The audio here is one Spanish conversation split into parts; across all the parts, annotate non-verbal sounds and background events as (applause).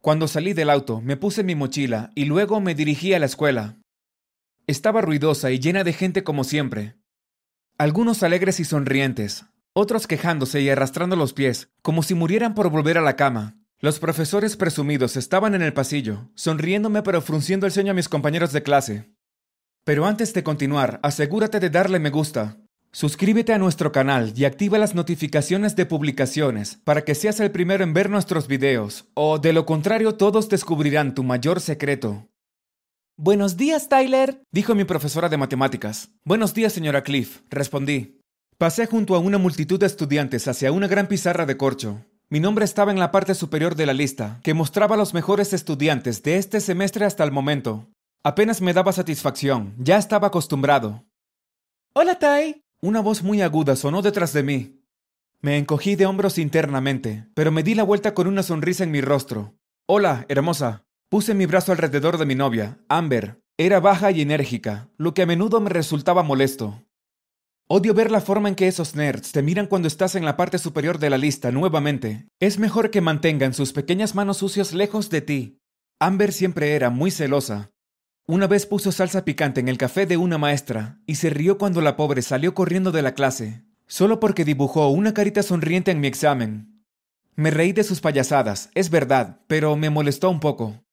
Cuando salí del auto, me puse mi mochila y luego me dirigí a la escuela. Estaba ruidosa y llena de gente como siempre. Algunos alegres y sonrientes, otros quejándose y arrastrando los pies, como si murieran por volver a la cama. Los profesores presumidos estaban en el pasillo, sonriéndome pero frunciendo el ceño a mis compañeros de clase. Pero antes de continuar, asegúrate de darle me gusta. Suscríbete a nuestro canal y activa las notificaciones de publicaciones para que seas el primero en ver nuestros videos, o de lo contrario todos descubrirán tu mayor secreto. Buenos días, Tyler, dijo mi profesora de matemáticas. Buenos días, señora Cliff, respondí. Pasé junto a una multitud de estudiantes hacia una gran pizarra de corcho. Mi nombre estaba en la parte superior de la lista, que mostraba a los mejores estudiantes de este semestre hasta el momento. Apenas me daba satisfacción, ya estaba acostumbrado. Hola, Ty. Una voz muy aguda sonó detrás de mí. Me encogí de hombros internamente, pero me di la vuelta con una sonrisa en mi rostro. Hola, hermosa. Puse mi brazo alrededor de mi novia, Amber. Era baja y enérgica, lo que a menudo me resultaba molesto. Odio ver la forma en que esos nerds te miran cuando estás en la parte superior de la lista nuevamente. Es mejor que mantengan sus pequeñas manos sucias lejos de ti. Amber siempre era muy celosa. Una vez puso salsa picante en el café de una maestra y se rió cuando la pobre salió corriendo de la clase, solo porque dibujó una carita sonriente en mi examen. Me reí de sus payasadas, es verdad, pero me molestó un poco.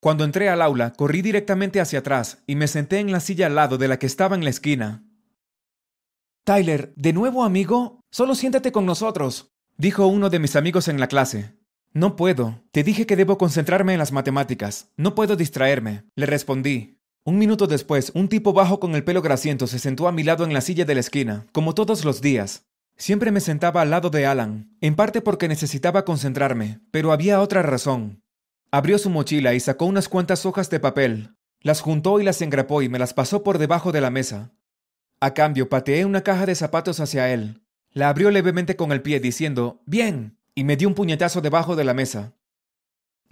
Cuando entré al aula, corrí directamente hacia atrás y me senté en la silla al lado de la que estaba en la esquina. Tyler, ¿de nuevo amigo? Solo siéntate con nosotros, dijo uno de mis amigos en la clase. No puedo. Te dije que debo concentrarme en las matemáticas. No puedo distraerme, le respondí. Un minuto después, un tipo bajo con el pelo grasiento se sentó a mi lado en la silla de la esquina, como todos los días. Siempre me sentaba al lado de Alan, en parte porque necesitaba concentrarme, pero había otra razón. Abrió su mochila y sacó unas cuantas hojas de papel. Las juntó y las engrapó y me las pasó por debajo de la mesa. A cambio, pateé una caja de zapatos hacia él. La abrió levemente con el pie diciendo, Bien, y me dio un puñetazo debajo de la mesa.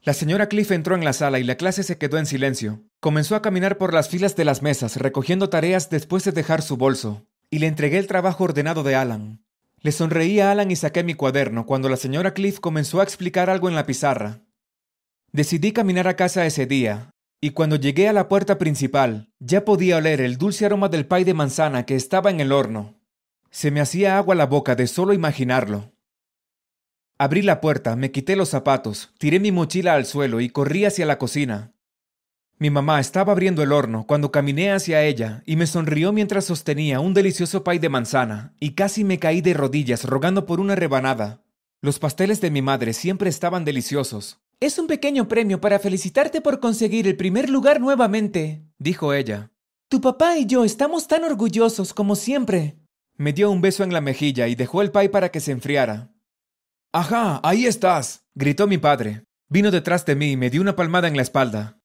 La señora Cliff entró en la sala y la clase se quedó en silencio. Comenzó a caminar por las filas de las mesas, recogiendo tareas después de dejar su bolso, y le entregué el trabajo ordenado de Alan. Le sonreí a Alan y saqué mi cuaderno cuando la señora Cliff comenzó a explicar algo en la pizarra. Decidí caminar a casa ese día, y cuando llegué a la puerta principal, ya podía oler el dulce aroma del pay de manzana que estaba en el horno. Se me hacía agua la boca de solo imaginarlo. Abrí la puerta, me quité los zapatos, tiré mi mochila al suelo y corrí hacia la cocina. Mi mamá estaba abriendo el horno cuando caminé hacia ella y me sonrió mientras sostenía un delicioso pay de manzana, y casi me caí de rodillas rogando por una rebanada. Los pasteles de mi madre siempre estaban deliciosos, es un pequeño premio para felicitarte por conseguir el primer lugar nuevamente, dijo ella. Tu papá y yo estamos tan orgullosos como siempre. Me dio un beso en la mejilla y dejó el pay para que se enfriara. Ajá, ahí estás, gritó mi padre. Vino detrás de mí y me dio una palmada en la espalda.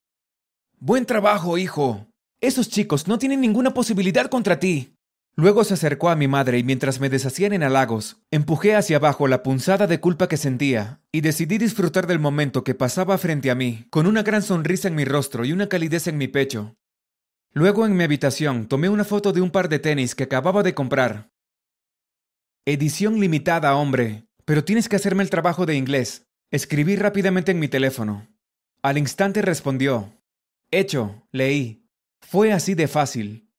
Buen trabajo, hijo. Esos chicos no tienen ninguna posibilidad contra ti. Luego se acercó a mi madre y mientras me deshacían en halagos, empujé hacia abajo la punzada de culpa que sentía y decidí disfrutar del momento que pasaba frente a mí, con una gran sonrisa en mi rostro y una calidez en mi pecho. Luego en mi habitación tomé una foto de un par de tenis que acababa de comprar. Edición limitada, hombre, pero tienes que hacerme el trabajo de inglés. Escribí rápidamente en mi teléfono. Al instante respondió. Hecho, leí. Fue así de fácil.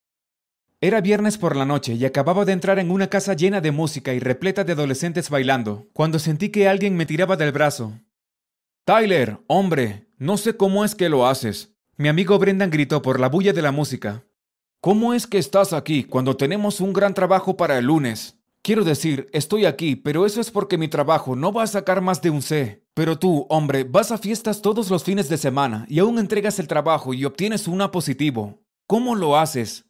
Era viernes por la noche y acababa de entrar en una casa llena de música y repleta de adolescentes bailando, cuando sentí que alguien me tiraba del brazo. Tyler, hombre, no sé cómo es que lo haces. Mi amigo Brendan gritó por la bulla de la música. ¿Cómo es que estás aquí cuando tenemos un gran trabajo para el lunes? Quiero decir, estoy aquí, pero eso es porque mi trabajo no va a sacar más de un C. Pero tú, hombre, vas a fiestas todos los fines de semana y aún entregas el trabajo y obtienes una positivo. ¿Cómo lo haces?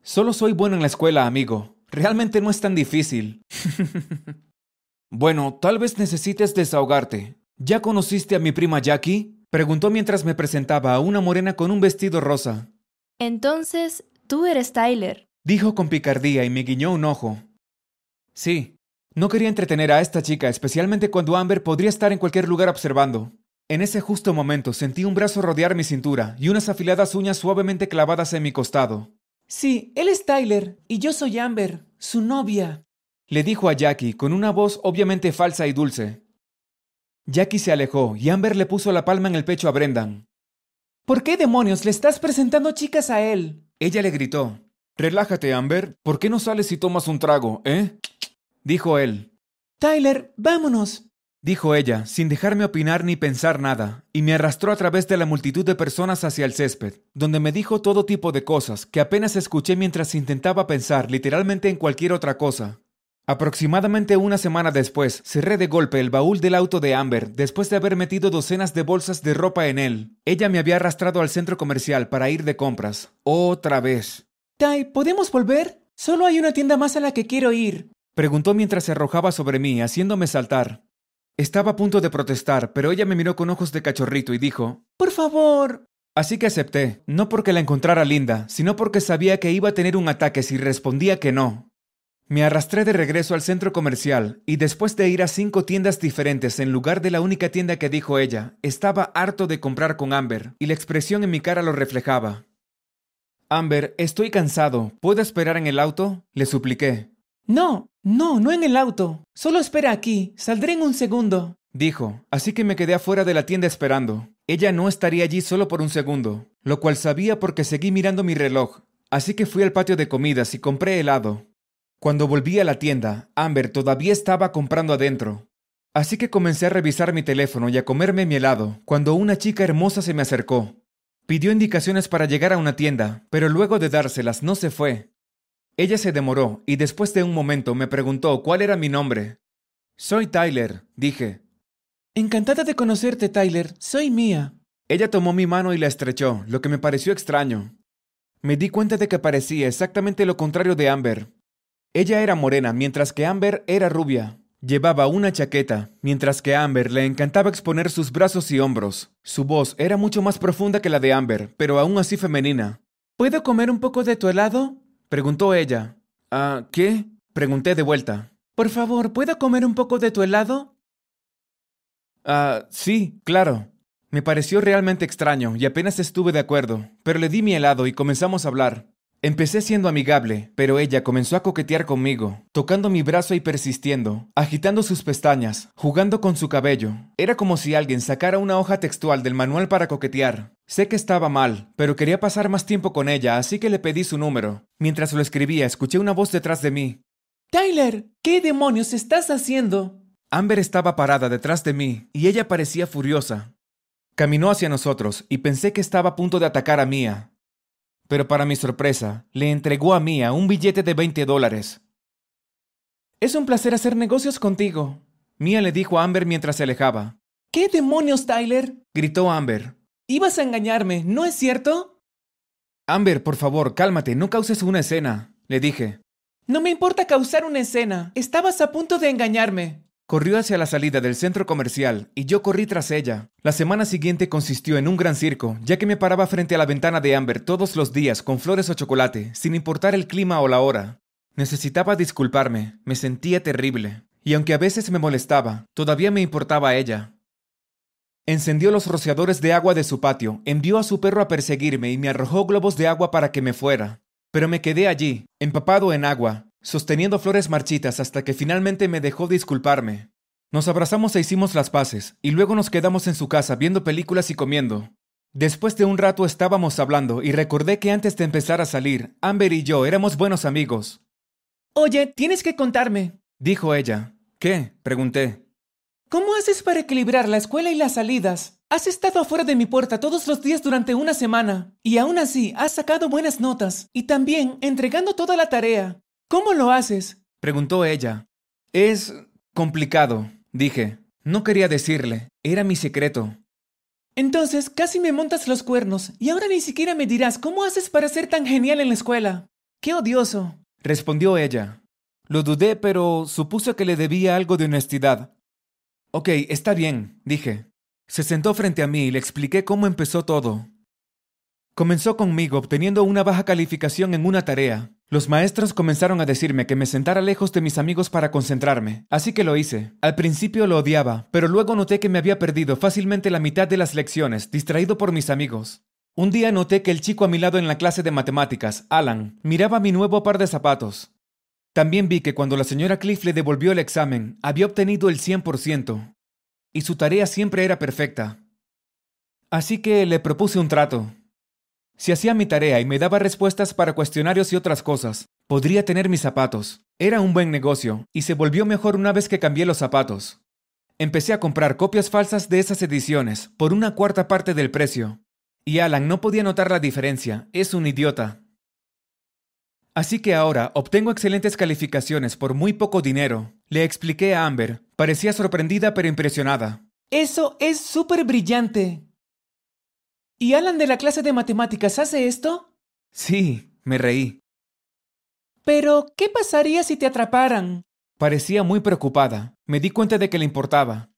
Solo soy bueno en la escuela, amigo. Realmente no es tan difícil. (laughs) bueno, tal vez necesites desahogarte. ¿Ya conociste a mi prima Jackie? Preguntó mientras me presentaba a una morena con un vestido rosa. Entonces, tú eres Tyler. Dijo con picardía y me guiñó un ojo. Sí. No quería entretener a esta chica, especialmente cuando Amber podría estar en cualquier lugar observando. En ese justo momento sentí un brazo rodear mi cintura y unas afiladas uñas suavemente clavadas en mi costado. Sí, él es Tyler y yo soy Amber, su novia, le dijo a Jackie con una voz obviamente falsa y dulce. Jackie se alejó y Amber le puso la palma en el pecho a Brendan. ¿Por qué demonios le estás presentando chicas a él? Ella le gritó. Relájate, Amber. ¿Por qué no sales y tomas un trago, eh? dijo él. Tyler, vámonos. Dijo ella, sin dejarme opinar ni pensar nada, y me arrastró a través de la multitud de personas hacia el césped, donde me dijo todo tipo de cosas que apenas escuché mientras intentaba pensar literalmente en cualquier otra cosa. Aproximadamente una semana después, cerré de golpe el baúl del auto de Amber después de haber metido docenas de bolsas de ropa en él. Ella me había arrastrado al centro comercial para ir de compras. Otra vez. Ty, ¿podemos volver? Solo hay una tienda más a la que quiero ir. Preguntó mientras se arrojaba sobre mí, haciéndome saltar. Estaba a punto de protestar, pero ella me miró con ojos de cachorrito y dijo, Por favor. Así que acepté, no porque la encontrara linda, sino porque sabía que iba a tener un ataque si respondía que no. Me arrastré de regreso al centro comercial y después de ir a cinco tiendas diferentes en lugar de la única tienda que dijo ella, estaba harto de comprar con Amber y la expresión en mi cara lo reflejaba. Amber, estoy cansado. ¿Puedo esperar en el auto? Le supliqué. No, no, no en el auto. Solo espera aquí. Saldré en un segundo. Dijo, así que me quedé afuera de la tienda esperando. Ella no estaría allí solo por un segundo, lo cual sabía porque seguí mirando mi reloj. Así que fui al patio de comidas y compré helado. Cuando volví a la tienda, Amber todavía estaba comprando adentro. Así que comencé a revisar mi teléfono y a comerme mi helado, cuando una chica hermosa se me acercó. Pidió indicaciones para llegar a una tienda, pero luego de dárselas no se fue. Ella se demoró y después de un momento me preguntó cuál era mi nombre. Soy Tyler, dije. Encantada de conocerte, Tyler. Soy Mía. Ella tomó mi mano y la estrechó, lo que me pareció extraño. Me di cuenta de que parecía exactamente lo contrario de Amber. Ella era morena, mientras que Amber era rubia. Llevaba una chaqueta, mientras que a Amber le encantaba exponer sus brazos y hombros. Su voz era mucho más profunda que la de Amber, pero aún así femenina. ¿Puedo comer un poco de tu helado? Preguntó ella. ¿Ah, qué? Pregunté de vuelta. Por favor, ¿puedo comer un poco de tu helado? Ah, sí, claro. Me pareció realmente extraño y apenas estuve de acuerdo, pero le di mi helado y comenzamos a hablar. Empecé siendo amigable, pero ella comenzó a coquetear conmigo, tocando mi brazo y persistiendo, agitando sus pestañas, jugando con su cabello. Era como si alguien sacara una hoja textual del manual para coquetear. Sé que estaba mal, pero quería pasar más tiempo con ella, así que le pedí su número. Mientras lo escribía, escuché una voz detrás de mí. Tyler, ¿qué demonios estás haciendo? Amber estaba parada detrás de mí, y ella parecía furiosa. Caminó hacia nosotros, y pensé que estaba a punto de atacar a Mia, pero para mi sorpresa, le entregó a Mia un billete de 20 dólares. Es un placer hacer negocios contigo. Mia le dijo a Amber mientras se alejaba. ¿Qué demonios, Tyler? gritó Amber. Ibas a engañarme, ¿no es cierto? Amber, por favor, cálmate, no causes una escena, le dije. No me importa causar una escena. Estabas a punto de engañarme. Corrió hacia la salida del centro comercial y yo corrí tras ella. La semana siguiente consistió en un gran circo, ya que me paraba frente a la ventana de Amber todos los días con flores o chocolate, sin importar el clima o la hora. Necesitaba disculparme, me sentía terrible, y aunque a veces me molestaba, todavía me importaba a ella. Encendió los rociadores de agua de su patio, envió a su perro a perseguirme y me arrojó globos de agua para que me fuera. Pero me quedé allí, empapado en agua, sosteniendo flores marchitas hasta que finalmente me dejó disculparme. Nos abrazamos e hicimos las paces, y luego nos quedamos en su casa viendo películas y comiendo. Después de un rato estábamos hablando y recordé que antes de empezar a salir, Amber y yo éramos buenos amigos. Oye, tienes que contarme, dijo ella. ¿Qué? pregunté. ¿Cómo haces para equilibrar la escuela y las salidas? Has estado afuera de mi puerta todos los días durante una semana, y aún así has sacado buenas notas, y también entregando toda la tarea. ¿Cómo lo haces? preguntó ella. Es complicado, dije. No quería decirle. Era mi secreto. Entonces casi me montas los cuernos y ahora ni siquiera me dirás cómo haces para ser tan genial en la escuela. ¡Qué odioso! respondió ella. Lo dudé, pero supuse que le debía algo de honestidad. Ok, está bien, dije. Se sentó frente a mí y le expliqué cómo empezó todo. Comenzó conmigo obteniendo una baja calificación en una tarea. Los maestros comenzaron a decirme que me sentara lejos de mis amigos para concentrarme, así que lo hice. Al principio lo odiaba, pero luego noté que me había perdido fácilmente la mitad de las lecciones, distraído por mis amigos. Un día noté que el chico a mi lado en la clase de matemáticas, Alan, miraba mi nuevo par de zapatos. También vi que cuando la señora Cliff le devolvió el examen, había obtenido el 100%. y su tarea siempre era perfecta. Así que le propuse un trato. Si hacía mi tarea y me daba respuestas para cuestionarios y otras cosas, podría tener mis zapatos. Era un buen negocio, y se volvió mejor una vez que cambié los zapatos. Empecé a comprar copias falsas de esas ediciones por una cuarta parte del precio. Y Alan no podía notar la diferencia, es un idiota. Así que ahora obtengo excelentes calificaciones por muy poco dinero. Le expliqué a Amber. Parecía sorprendida pero impresionada. Eso es súper brillante. ¿Y Alan de la clase de matemáticas hace esto? Sí, me reí. Pero, ¿qué pasaría si te atraparan? Parecía muy preocupada. Me di cuenta de que le importaba.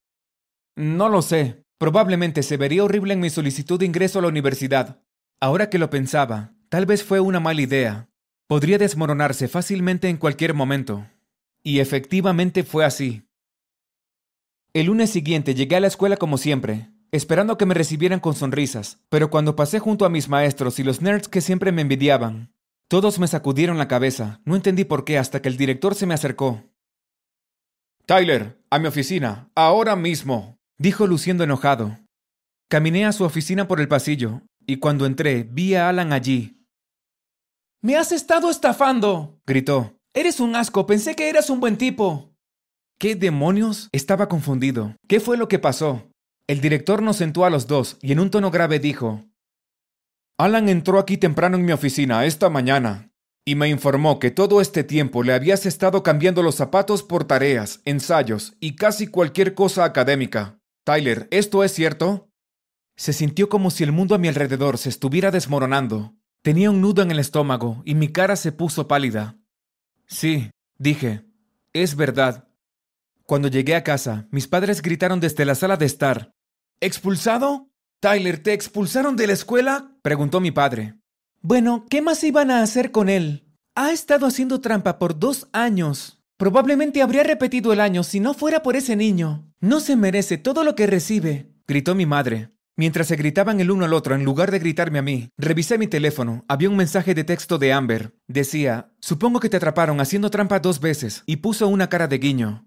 No lo sé. Probablemente se vería horrible en mi solicitud de ingreso a la universidad. Ahora que lo pensaba, tal vez fue una mala idea. Podría desmoronarse fácilmente en cualquier momento. Y efectivamente fue así. El lunes siguiente llegué a la escuela como siempre, esperando que me recibieran con sonrisas, pero cuando pasé junto a mis maestros y los nerds que siempre me envidiaban, todos me sacudieron la cabeza. No entendí por qué hasta que el director se me acercó. Tyler, a mi oficina, ahora mismo, dijo luciendo enojado. Caminé a su oficina por el pasillo, y cuando entré vi a Alan allí. Me has estado estafando, gritó. Eres un asco, pensé que eras un buen tipo. ¿Qué demonios? Estaba confundido. ¿Qué fue lo que pasó? El director nos sentó a los dos y en un tono grave dijo, Alan entró aquí temprano en mi oficina esta mañana y me informó que todo este tiempo le habías estado cambiando los zapatos por tareas, ensayos y casi cualquier cosa académica. Tyler, ¿esto es cierto? Se sintió como si el mundo a mi alrededor se estuviera desmoronando. Tenía un nudo en el estómago y mi cara se puso pálida. Sí, dije, es verdad. Cuando llegué a casa, mis padres gritaron desde la sala de estar, ¿Expulsado? Tyler, ¿te expulsaron de la escuela? preguntó mi padre. Bueno, ¿qué más iban a hacer con él? Ha estado haciendo trampa por dos años. Probablemente habría repetido el año si no fuera por ese niño. No se merece todo lo que recibe, gritó mi madre. Mientras se gritaban el uno al otro en lugar de gritarme a mí, revisé mi teléfono. Había un mensaje de texto de Amber. Decía, supongo que te atraparon haciendo trampa dos veces, y puso una cara de guiño.